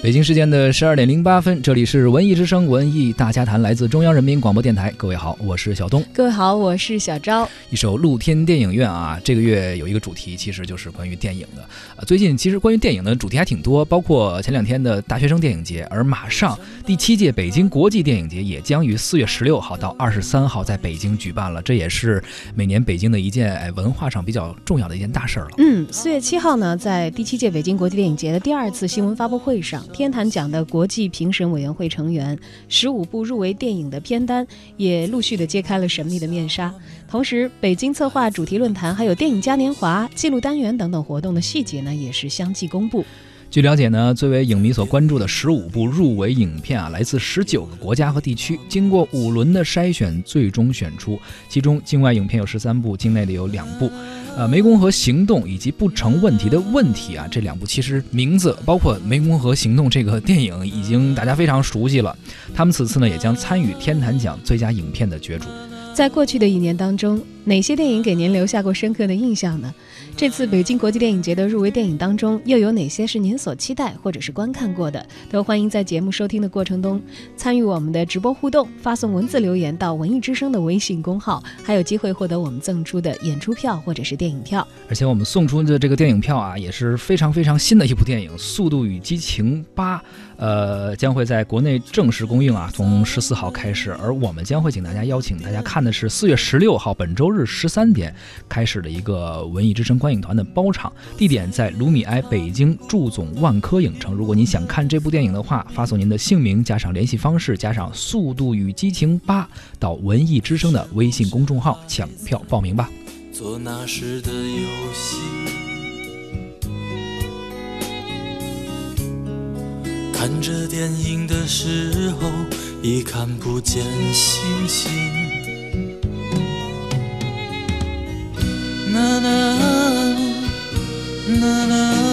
北京时间的十二点零八分，这里是文艺之声文艺大家谈，来自中央人民广播电台。各位好，我是小东。各位好，我是小昭。一首露天电影院啊，这个月有一个主题，其实就是关于电影的。呃，最近其实关于电影的主题还挺多，包括前两天的大学生电影节，而马上第七届北京国际电影节也将于四月十六号到二十三号在北京举办了，这也是每年北京的一件哎文化上比较重要的一件大事儿了。嗯，四月七号呢，在第七届北京国际电影节的第二次新闻发布会上。天坛奖的国际评审委员会成员，十五部入围电影的片单也陆续的揭开了神秘的面纱。同时，北京策划主题论坛，还有电影嘉年华、记录单元等等活动的细节呢，也是相继公布。据了解呢，最为影迷所关注的十五部入围影片啊，来自十九个国家和地区，经过五轮的筛选，最终选出。其中，境外影片有十三部，境内的有两部。呃，湄公河行动以及不成问题的问题啊，这两部其实名字包括湄公河行动这个电影，已经大家非常熟悉了。他们此次呢，也将参与天坛奖最佳影片的角逐。在过去的一年当中，哪些电影给您留下过深刻的印象呢？这次北京国际电影节的入围电影当中，又有哪些是您所期待或者是观看过的？都欢迎在节目收听的过程中参与我们的直播互动，发送文字留言到文艺之声的微信公号，还有机会获得我们赠出的演出票或者是电影票。而且我们送出的这个电影票啊，也是非常非常新的一部电影《速度与激情八》，呃，将会在国内正式公映啊，从十四号开始。而我们将会请大家邀请大家看的是四月十六号本周日十三点开始的一个文艺之声观。观影团的包场地点在卢米埃北京驻总万科影城。如果您想看这部电影的话，发送您的姓名加上联系方式加上《速度与激情八》到文艺之声的微信公众号抢票报名吧。做那时的游戏，看着电影的时候已看不见星星。na na na na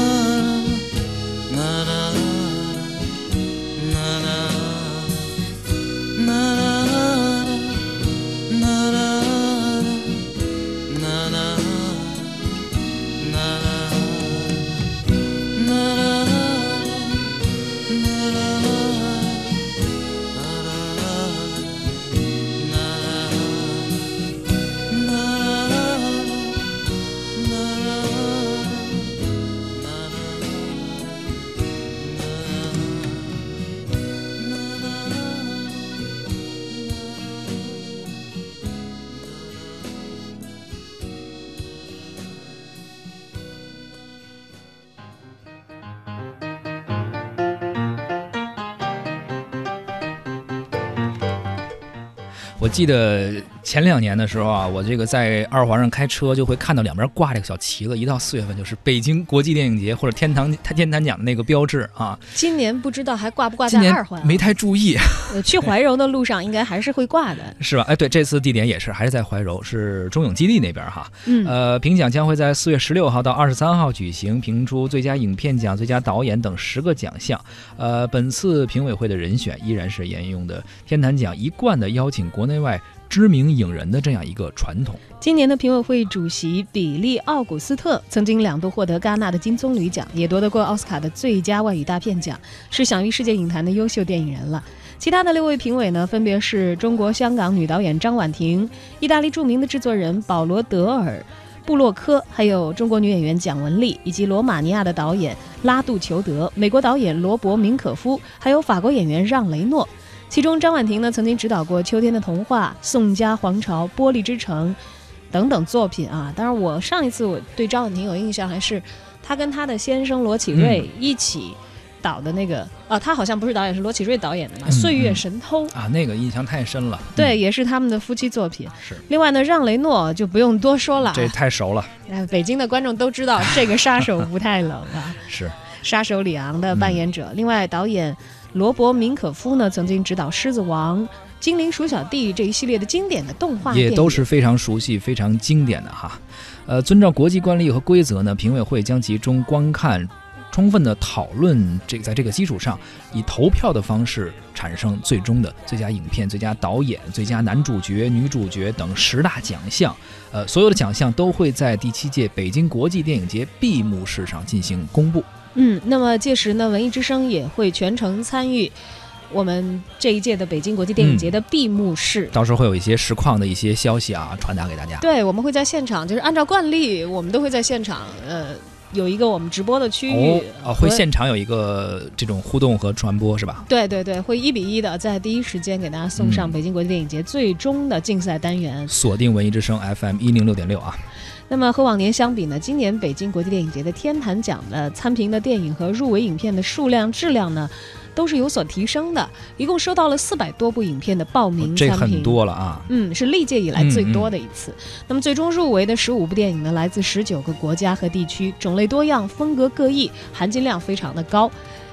我记得前两年的时候啊，我这个在二环上开车，就会看到两边挂这个小旗子。一到四月份，就是北京国际电影节或者天堂天坛奖的那个标志啊。今年不知道还挂不挂在二环？没太注意。去怀柔的路上应该还是会挂的，是吧？哎，对，这次地点也是还是在怀柔，是中影基地那边哈。嗯。呃，评奖将会在四月十六号到二十三号举行，评出最佳影片奖、最佳导演等十个奖项。呃，本次评委会的人选依然是沿用的天坛奖一贯的邀请国内。内外知名影人的这样一个传统。今年的评委会主席比利·奥古斯特曾经两度获得戛纳的金棕榈奖，也夺得过奥斯卡的最佳外语大片奖，是享誉世界影坛的优秀电影人了。其他的六位评委呢，分别是中国香港女导演张婉婷、意大利著名的制作人保罗·德尔·布洛克，还有中国女演员蒋雯丽，以及罗马尼亚的导演拉杜裘德、美国导演罗伯·明可夫，还有法国演员让·雷诺。其中，张婉婷呢曾经指导过《秋天的童话》《宋家皇朝》《玻璃之城》等等作品啊。当然，我上一次我对张婉婷有印象，还是她跟她的先生罗启瑞一起导的那个啊，她好像不是导演，是罗启瑞导演的嘛，《岁月神偷》啊，那个印象太深了。对，也是他们的夫妻作品。是。另外呢，让雷诺就不用多说了，这太熟了。哎，北京的观众都知道这个杀手不太冷啊。是。杀手李昂的扮演者。另外，导演。罗伯·明可夫呢，曾经执导《狮子王》《精灵鼠小弟》这一系列的经典的动画，也都是非常熟悉、非常经典的哈。呃，遵照国际惯例和规则呢，评委会将集中观看、充分的讨论，这在这个基础上，以投票的方式产生最终的最佳影片、最佳导演、最佳男主角、女主角等十大奖项。呃，所有的奖项都会在第七届北京国际电影节闭幕式上进行公布。嗯，那么届时呢，文艺之声也会全程参与我们这一届的北京国际电影节的闭幕式。到时候会有一些实况的一些消息啊传达给大家。对，我们会在现场，就是按照惯例，我们都会在现场，呃，有一个我们直播的区域哦，会现场有一个这种互动和传播是吧？对对对，会一比一的在第一时间给大家送上北京国际电影节最终的竞赛单元。锁定文艺之声 FM 一零六点六啊。那么和往年相比呢，今年北京国际电影节的天坛奖的参评的电影和入围影片的数量、质量呢，都是有所提升的。一共收到了四百多部影片的报名参评，这很多了啊。嗯，是历届以来最多的一次。那么最终入围的十五部电影呢，来自十九个国家和地区，种类多样，风格各异，含金量非常的高。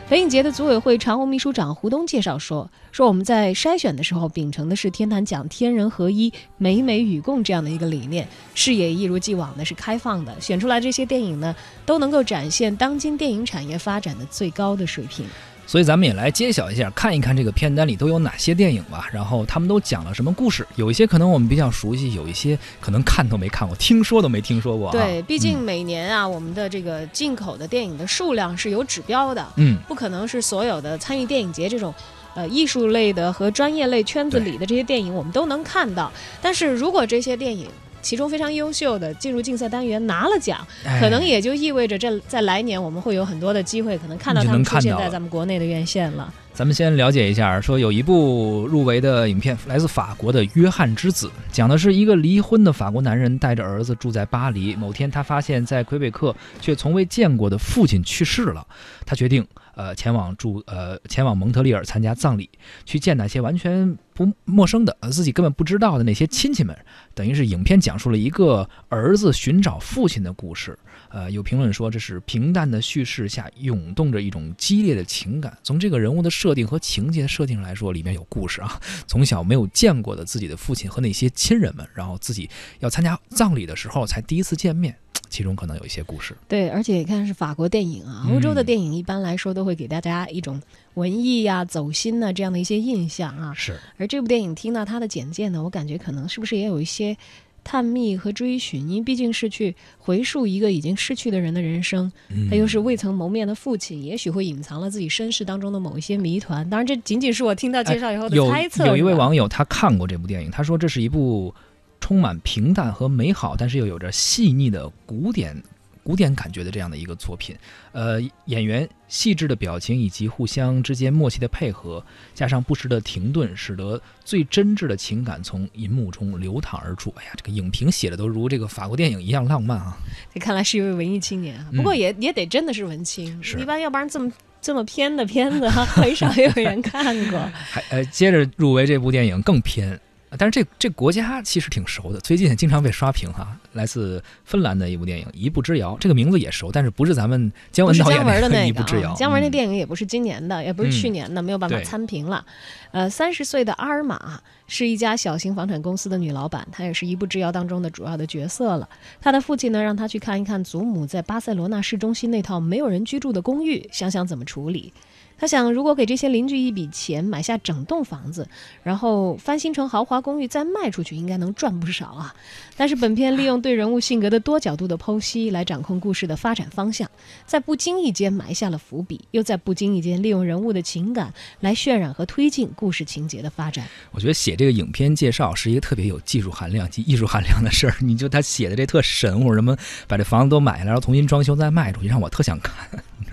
北影节的组委会常务秘书长胡东介绍说：“说我们在筛选的时候秉承的是天坛讲天人合一、美美与共这样的一个理念，视野一如既往的是开放的，选出来这些电影呢，都能够展现当今电影产业发展的最高的水平。”所以咱们也来揭晓一下，看一看这个片单里都有哪些电影吧。然后他们都讲了什么故事？有一些可能我们比较熟悉，有一些可能看都没看过，听说都没听说过。对，毕竟每年啊，我们的这个进口的电影的数量是有指标的，嗯，不可能是所有的参与电影节这种，呃，艺术类的和专业类圈子里的这些电影我们都能看到。但是如果这些电影，其中非常优秀的进入竞赛单元拿了奖，可能也就意味着这在来年我们会有很多的机会，可能看到他们出现在咱们国内的院线了。咱们先了解一下，说有一部入围的影片来自法国的《约翰之子》，讲的是一个离婚的法国男人带着儿子住在巴黎，某天他发现，在魁北克却从未见过的父亲去世了，他决定。呃，前往住呃，前往蒙特利尔参加葬礼，去见那些完全不陌生的、呃自己根本不知道的那些亲戚们。等于是影片讲述了一个儿子寻找父亲的故事。呃，有评论说这是平淡的叙事下涌动着一种激烈的情感。从这个人物的设定和情节设定来说，里面有故事啊。从小没有见过的自己的父亲和那些亲人们，然后自己要参加葬礼的时候才第一次见面。其中可能有一些故事，对，而且你看是法国电影啊，欧洲的电影一般来说都会给大家一种文艺呀、走心呐这样的一些印象啊。是，而这部电影听到它的简介呢，我感觉可能是不是也有一些探秘和追寻？因为毕竟是去回溯一个已经失去的人的人生，他又是未曾谋面的父亲，也许会隐藏了自己身世当中的某一些谜团。当然，这仅仅是我听到介绍以后的猜测。有一位网友他看过这部电影，他说这是一部。充满平淡和美好，但是又有着细腻的古典古典感觉的这样的一个作品。呃，演员细致的表情以及互相之间默契的配合，加上不时的停顿，使得最真挚的情感从银幕中流淌而出。哎呀，这个影评写的都如这个法国电影一样浪漫啊！这 看来是一位文艺青年啊，不过也也得真的是文青，一般要不然这么这么偏的片子 很少有人看过。还呃，接着入围这部电影更偏。但是这这国家其实挺熟的，最近经常被刷屏哈。来自芬兰的一部电影《一步之遥》，这个名字也熟，但是不是咱们姜文导演的那《一步之遥》。姜文那电影也不是今年的，也不是去年的，没有办法参评了。呃，三十岁的阿尔玛是一家小型房产公司的女老板，她也是一步之遥当中的主要的角色了。她的父亲呢，让她去看一看祖母在巴塞罗那市中心那套没有人居住的公寓，想想怎么处理。他想，如果给这些邻居一笔钱买下整栋房子，然后翻新成豪华公寓再卖出去，应该能赚不少啊。但是本片利用对人物性格的多角度的剖析来掌控故事的发展方向，在不经意间埋下了伏笔，又在不经意间利用人物的情感来渲染和推进故事情节的发展。我觉得写这个影片介绍是一个特别有技术含量及艺术含量的事儿。你就他写的这特神乎，什么把这房子都买了，然后重新装修再卖出去，让我特想看。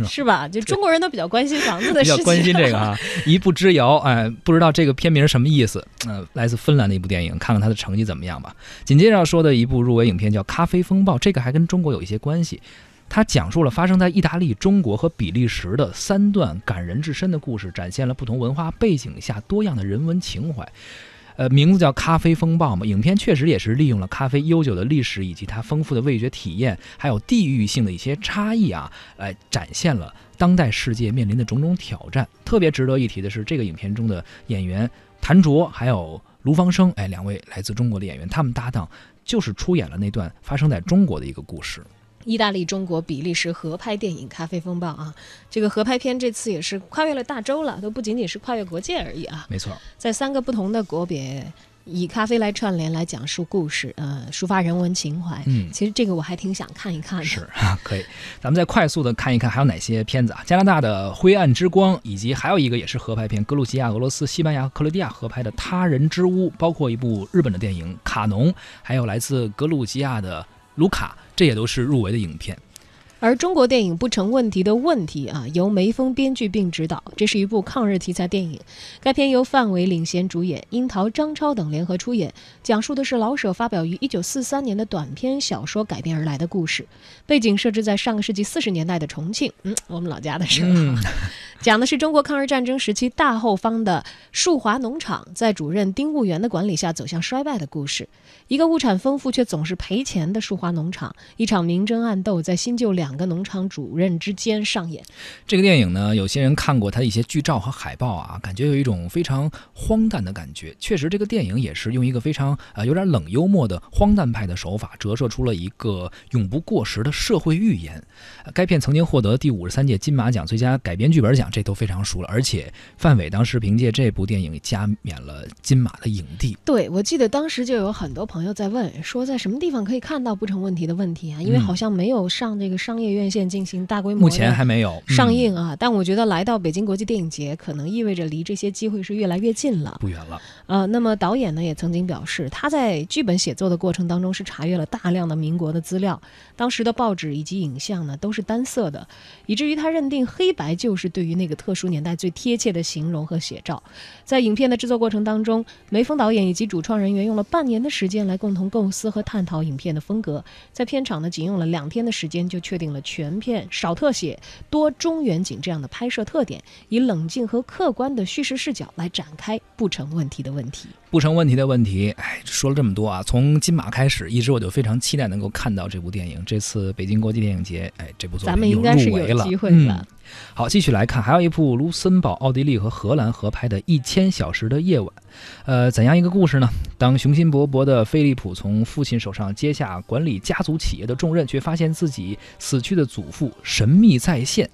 是吧？就中国人都比较关心房子的事情，比较关心这个啊。一步之遥，哎，不知道这个片名什么意思？呃，来自芬兰的一部电影，看看它的成绩怎么样吧。紧接着要说的一部入围影片叫《咖啡风暴》，这个还跟中国有一些关系。它讲述了发生在意大利、中国和比利时的三段感人至深的故事，展现了不同文化背景下多样的人文情怀。呃，名字叫《咖啡风暴》嘛，影片确实也是利用了咖啡悠久的历史以及它丰富的味觉体验，还有地域性的一些差异啊，来展现了当代世界面临的种种挑战。特别值得一提的是，这个影片中的演员谭卓还有卢芳生，哎，两位来自中国的演员，他们搭档就是出演了那段发生在中国的一个故事。意大利、中国、比利时合拍电影《咖啡风暴》啊，这个合拍片这次也是跨越了大洲了，都不仅仅是跨越国界而已啊。没错，在三个不同的国别以咖啡来串联来讲述故事，呃，抒发人文情怀。嗯，其实这个我还挺想看一看的。是啊，可以。咱们再快速的看一看还有哪些片子啊？加拿大的《灰暗之光》，以及还有一个也是合拍片，格鲁吉亚、俄罗斯、西班牙和、克罗地亚合拍的《他人之屋》，包括一部日本的电影《卡农》，还有来自格鲁吉亚的《卢卡》，这也都是入围的影片。而中国电影不成问题的问题啊，由梅峰编剧并执导，这是一部抗日题材电影。该片由范伟领衔主演，樱桃、张超等联合出演，讲述的是老舍发表于1943年的短篇小说改编而来的故事。背景设置在上个世纪四十年代的重庆，嗯，我们老家的时候，讲的是中国抗日战争时期大后方的树华农场在主任丁务员的管理下走向衰败的故事。一个物产丰富却总是赔钱的树华农场，一场明争暗斗在新旧两。两个农场主任之间上演这个电影呢，有些人看过它的一些剧照和海报啊，感觉有一种非常荒诞的感觉。确实，这个电影也是用一个非常呃有点冷幽默的荒诞派的手法，折射出了一个永不过时的社会预言。该片曾经获得第五十三届金马奖最佳改编剧本奖，这都非常熟了。而且范伟当时凭借这部电影加冕了金马的影帝。对，我记得当时就有很多朋友在问，说在什么地方可以看到不成问题的问题啊？因为好像没有上这个商。业院线进行大规模，目前还没有上映啊。但我觉得来到北京国际电影节，可能意味着离这些机会是越来越近了，不远了。呃，那么导演呢也曾经表示，他在剧本写作的过程当中是查阅了大量的民国的资料，当时的报纸以及影像呢都是单色的，以至于他认定黑白就是对于那个特殊年代最贴切的形容和写照。在影片的制作过程当中，梅峰导演以及主创人员用了半年的时间来共同构思和探讨影片的风格，在片场呢仅用了两天的时间就确定。了全片少特写、多中远景这样的拍摄特点，以冷静和客观的叙事视角来展开不成问题的问题。不成问题的问题，哎，说了这么多啊，从金马开始，一直我就非常期待能够看到这部电影。这次北京国际电影节，哎，这部作品有机会了。嗯，好，继续来看，还有一部卢森堡、奥地利和荷兰合拍的《一千小时的夜晚》。呃，怎样一个故事呢？当雄心勃勃的菲利普从父亲手上接下管理家族企业的重任，却发现自己死去的祖父神秘再现。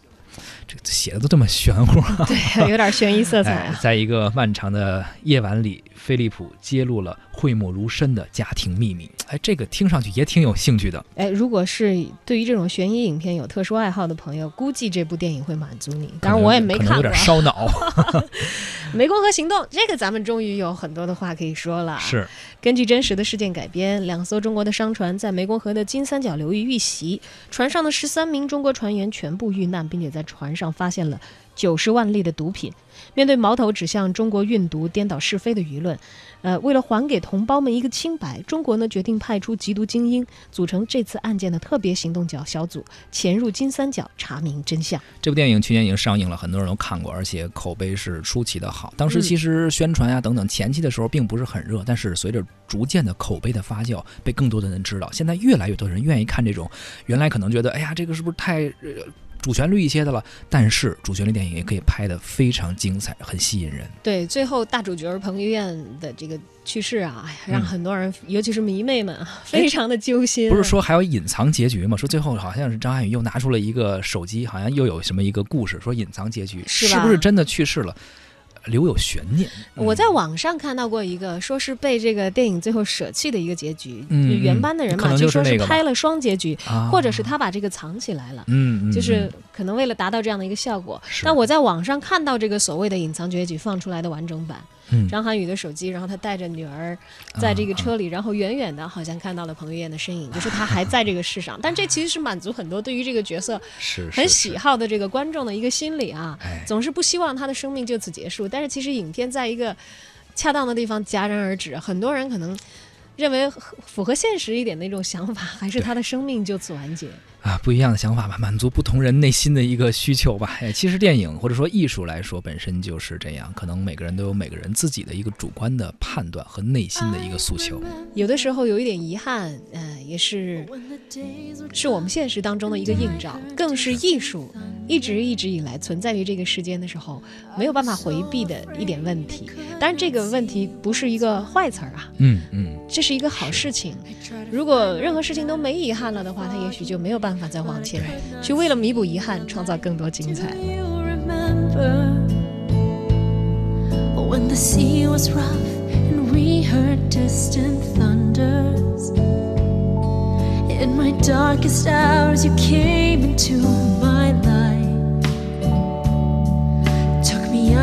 这写的都这么玄乎，对，有点悬疑色彩啊。在一个漫长的夜晚里，菲利普揭露了讳莫如深的家庭秘密。哎，这个听上去也挺有兴趣的。哎，如果是对于这种悬疑影片有特殊爱好的朋友，估计这部电影会满足你。当然，我也没看过，有点烧脑。湄公河行动，这个咱们终于有很多的话可以说了。是根据真实的事件改编，两艘中国的商船在湄公河的金三角流域遇袭，船上的十三名中国船员全部遇难，并且在船上发现了九十万粒的毒品。面对矛头指向中国运毒、颠倒是非的舆论，呃，为了还给同胞们一个清白，中国呢决定派出缉毒精英，组成这次案件的特别行动角小组，潜入金三角查明真相。这部电影去年已经上映了，很多人都看过，而且口碑是出奇的好。当时其实宣传呀等等前期的时候并不是很热，但是随着逐渐的口碑的发酵，被更多的人知道，现在越来越多人愿意看这种原来可能觉得哎呀这个是不是太。主旋律一些的了，但是主旋律电影也可以拍得非常精彩，很吸引人。对，最后大主角彭于晏的这个去世啊，让很多人，尤其是迷妹们，非常的揪心。不是说还有隐藏结局吗？说最后好像是张涵予又拿出了一个手机，好像又有什么一个故事，说隐藏结局，是不是真的去世了？留有悬念。我在网上看到过一个，说是被这个电影最后舍弃的一个结局。嗯，原班的人嘛，就说是拍了双结局，或者是他把这个藏起来了。嗯，就是可能为了达到这样的一个效果。但我在网上看到这个所谓的隐藏结局放出来的完整版。张涵予的手机，然后他带着女儿在这个车里，然后远远的好像看到了彭于晏的身影，就是他还在这个世上。但这其实是满足很多对于这个角色很喜好的这个观众的一个心理啊，总是不希望他的生命就此结束。但是其实影片在一个恰当的地方戛然而止，很多人可能认为符合现实一点的一种想法，还是他的生命就此完结。啊，不一样的想法吧，满足不同人内心的一个需求吧。哎，其实电影或者说艺术来说，本身就是这样，可能每个人都有每个人自己的一个主观的判断和内心的一个诉求。有的时候有一点遗憾，嗯，也是是我们现实当中的一个映照，更是艺术一直一直以来存在于这个世间的时候没有办法回避的一点问题。当然，这个问题不是一个坏词儿啊，嗯嗯，这是一个好事情。如果任何事情都没遗憾了的话，他也许就没有办法。再往前去，为了弥补遗憾，创造更多精彩。When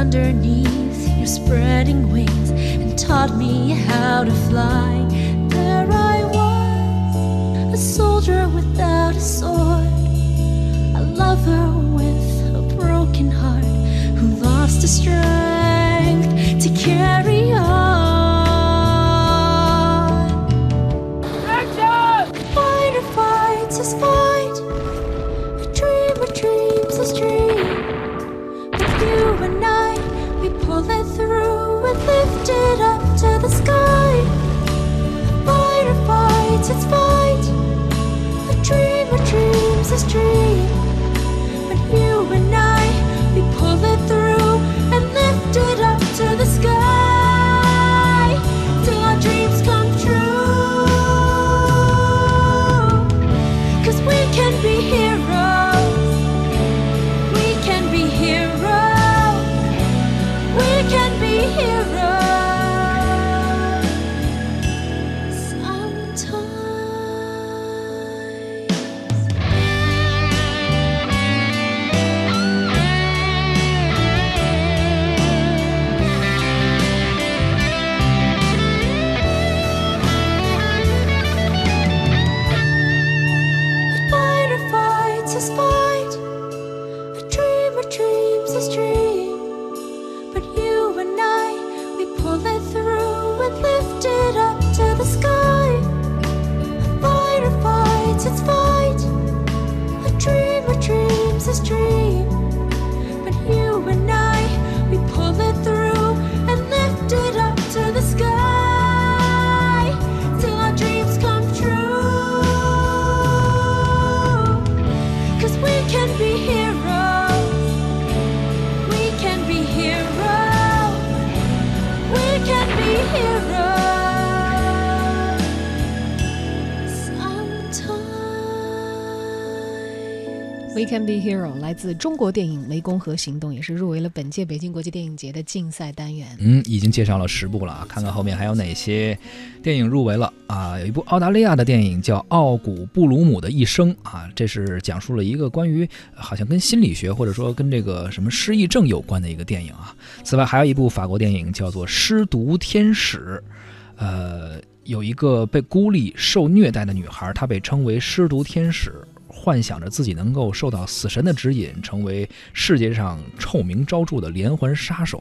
underneath your spreading wings and taught me how to fly. There I was, a soldier without a sword, a lover with a broken heart who lost the strength to carry through and lifted up to the sky. Fight or fight, it's fight. A dream of dreams is dream. sweetest dream. We Can Be Hero 来自中国电影《湄公河行动》，也是入围了本届北京国际电影节的竞赛单元。嗯，已经介绍了十部了啊，看看后面还有哪些电影入围了啊？有一部澳大利亚的电影叫《奥古布鲁姆的一生》啊，这是讲述了一个关于好像跟心理学或者说跟这个什么失忆症有关的一个电影啊。此外，还有一部法国电影叫做《失毒天使》，呃，有一个被孤立、受虐待的女孩，她被称为失毒天使。幻想着自己能够受到死神的指引，成为世界上臭名昭著的连环杀手，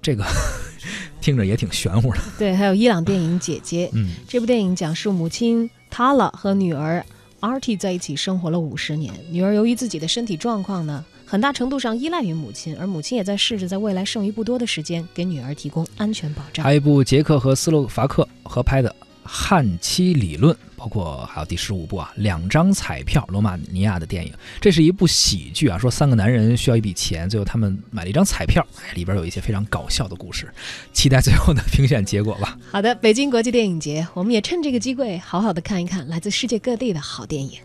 这个 听着也挺玄乎的。对，还有伊朗电影《姐姐》嗯，这部电影讲述母亲 Tala 和女儿 Artie 在一起生活了五十年。女儿由于自己的身体状况呢，很大程度上依赖于母亲，而母亲也在试着在未来剩余不多的时间给女儿提供安全保障还。有一部捷克和斯洛伐克合拍的《汉妻理论》，包括还有第十五部啊，两张彩票，罗马尼亚的电影。这是一部喜剧啊，说三个男人需要一笔钱，最后他们买了一张彩票，里边有一些非常搞笑的故事。期待最后的评选结果吧。好的，北京国际电影节，我们也趁这个机会好好的看一看来自世界各地的好电影。